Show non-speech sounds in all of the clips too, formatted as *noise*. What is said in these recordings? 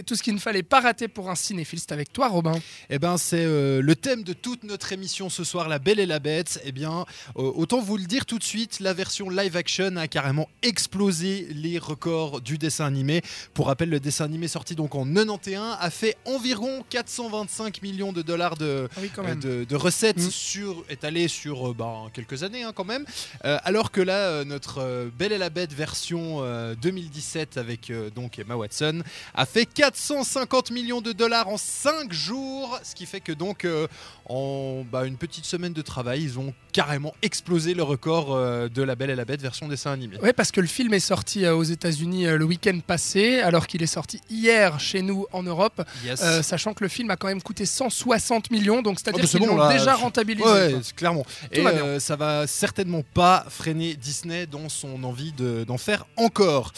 Et tout ce qu'il ne fallait pas rater pour un cinéphile, c'est avec toi, Robin. Eh ben, c'est euh, le thème de toute notre émission ce soir, La Belle et la Bête. Eh bien, euh, autant vous le dire tout de suite, la version live action a carrément explosé les records du dessin animé. Pour rappel, le dessin animé sorti donc en 91 a fait environ 425 millions de dollars de, Ah oui, euh, même. de, de recettes Mm. sur, étalées sur bah, quelques années hein, quand même. Alors que là, notre Belle et la Bête version euh, 2017 avec donc Emma Watson a fait 450 millions de dollars en 5 jours, ce qui fait que donc euh, en bah, une petite semaine de travail, ils ont carrément explosé le record euh, de La Belle et la Bête version dessin animé. Ouais, parce que le film est sorti euh, aux États-Unis le week-end passé, alors qu'il est sorti hier chez nous en Europe, Yes. sachant que le film a quand même coûté 160 millions, donc c'est-à-dire Oh, bah, qu'ils bon, l'ont là, déjà rentabilisé. Ouais, clairement. Tout Et va ça va certainement pas freiner Disney dans son envie de- d'en faire encore.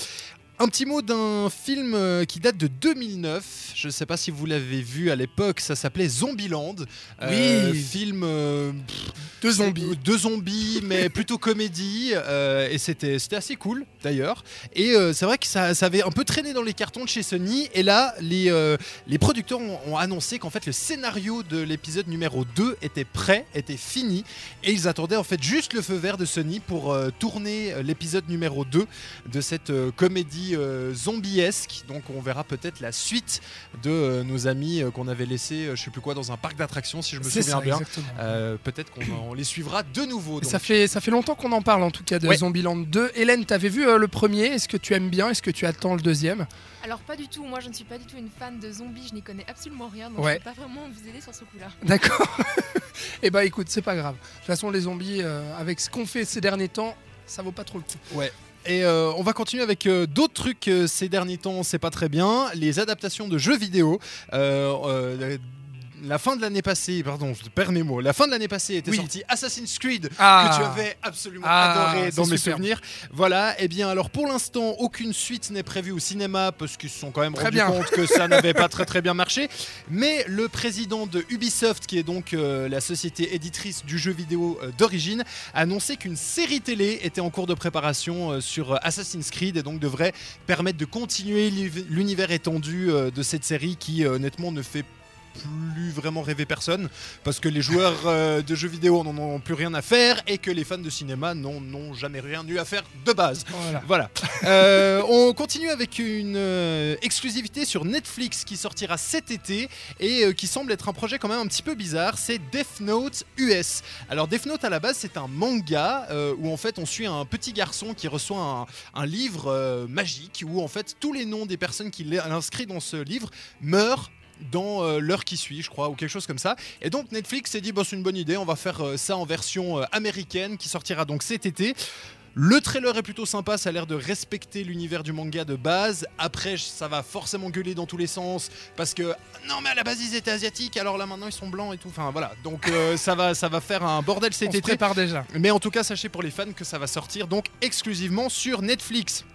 Un petit mot d'un film euh, qui date de 2009. Je ne sais pas si vous l'avez vu à l'époque. Ça s'appelait Zombieland. Euh, Oui. film euh, Deux zombies. deux zombies, mais *laughs* plutôt comédie. euh, et c'était assez cool d'ailleurs. Et euh, c'est vrai que ça, ça avait un peu traîné dans les cartons de chez Sony. Et là, les, euh, les producteurs ont, ont annoncé qu'en fait le scénario de l'épisode numéro 2 était prêt, était fini. Et ils attendaient en fait juste le feu vert de Sony pour euh, tourner euh, l'épisode numéro 2 de cette euh, comédie euh, zombiesque. Donc on verra peut-être la suite de euh, nos amis euh, qu'on avait laissés, euh, je sais plus quoi, dans un parc d'attractions si je me souviens ça, bien. Euh, peut-être qu'on on les suivra de nouveau. Donc. Ça fait, ça fait longtemps qu'on en parle en tout cas de Ouais. Zombieland 2. Hélène, t'avais vu euh, le premier? Est-ce que tu aimes bien? Est-ce que tu attends le deuxième? Alors pas du tout, moi je ne suis pas du tout une fan de zombies, je n'y connais absolument rien, donc Ouais. je peux pas vraiment vous aider sur ce coup-là. *laughs* D'accord. Eh bah écoute, c'est pas grave. De toute façon, les zombies, euh, avec ce qu'on fait ces derniers temps, ça vaut pas trop le coup. Ouais. Et euh, on va continuer avec euh, d'autres trucs euh, ces derniers temps, c'est pas très bien. Les adaptations de jeux vidéo. La fin de l'année passée, pardon, je perds mes mots. La fin de l'année passée était Oui. sorti Assassin's Creed Ah. que tu avais absolument Ah, adoré dans mes souvenirs. Voilà, et bien alors pour l'instant, aucune suite n'est prévue au cinéma parce qu'ils se sont quand même Très rendus bien. compte que ça n'avait pas *laughs* très très bien marché. Mais le président de Ubisoft, qui est donc euh, la société éditrice du jeu vidéo euh, d'origine, a annoncé qu'une série télé était en cours de préparation euh, sur Assassin's Creed et donc devrait permettre de continuer l'univers- étendu de cette série qui honnêtement ne fait plus vraiment rêver personne parce que les joueurs euh, de jeux vidéo n'en ont plus rien à faire et que les fans de cinéma n'en n'ont jamais rien eu à faire de base. Voilà. Voilà. *laughs* Euh, on continue avec une euh, exclusivité sur Netflix qui sortira cet été et qui semble être un projet quand même un petit peu bizarre. C'est Death Note US. Alors Death Note à la base c'est un manga où en fait on suit un petit garçon qui reçoit un, un livre magique où en fait tous les noms des personnes qu'il a inscrits dans ce livre meurent dans euh, l'heure qui suit, je crois, ou quelque chose comme ça. Et donc Netflix s'est dit, bah, c'est une bonne idée, on va faire euh, ça en version euh, américaine qui sortira donc cet été. Le trailer est plutôt sympa, ça a l'air de respecter l'univers du manga de base. Après, ça va forcément gueuler dans tous les sens parce que non, mais à la base ils étaient asiatiques, alors là maintenant ils sont blancs et tout. Enfin voilà, donc euh, *laughs* ça va, ça va faire un bordel cet On se été. prépare déjà. Mais en tout cas, sachez pour les fans que ça va sortir donc exclusivement sur Netflix.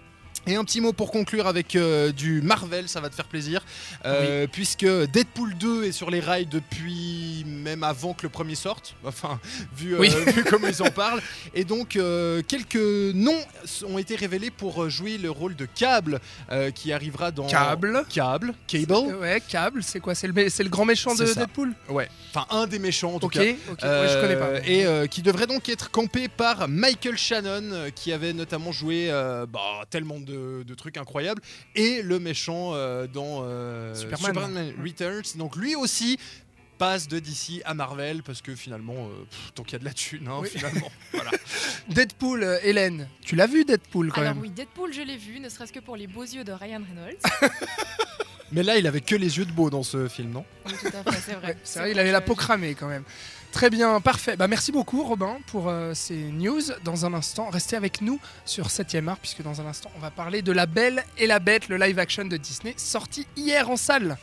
Et un petit mot pour conclure avec euh, du Marvel, ça va te faire plaisir, euh, puisque Deadpool 2 est sur les rails depuis même avant que le premier sorte, *laughs* enfin vu, euh, Oui. vu comment ils en parlent. Et donc euh, quelques noms ont été révélés pour euh, jouer le rôle de Cable, qui arrivera dans. Cable, Cable, Euh, Ouais, câble, c'est quoi? C'est le, grand méchant de. Deadpool? Ouais, enfin un des méchants en tout Ok, cas. ok, ouais, je connais pas. Et qui devrait donc être campé par Michael Shannon, qui avait notamment joué euh, bah, tellement de, de trucs incroyables, et le méchant euh, dans euh, Superman. Returns. Donc lui aussi passe de DC à Marvel parce que finalement, euh, pff, tant qu'il y a de la thune, hein, Oui. finalement. *laughs* voilà. Deadpool, euh, Hélène, tu l'as vu Deadpool quand Alors même oui, Deadpool je l'ai vu, ne serait-ce que pour les beaux yeux de Ryan Reynolds. *laughs* Mais là, il avait que les yeux de beau dans ce film, non? Oui, tout à fait, c'est vrai. Ouais, c'est vrai, bon, il avait la peau cramée quand même. Très bien, parfait. Bah, merci beaucoup Robin pour euh, ces news. Dans un instant, restez avec nous sur 7ème art puisque dans un instant, on va parler de La Belle et la Bête, le live action de Disney sorti hier en salle.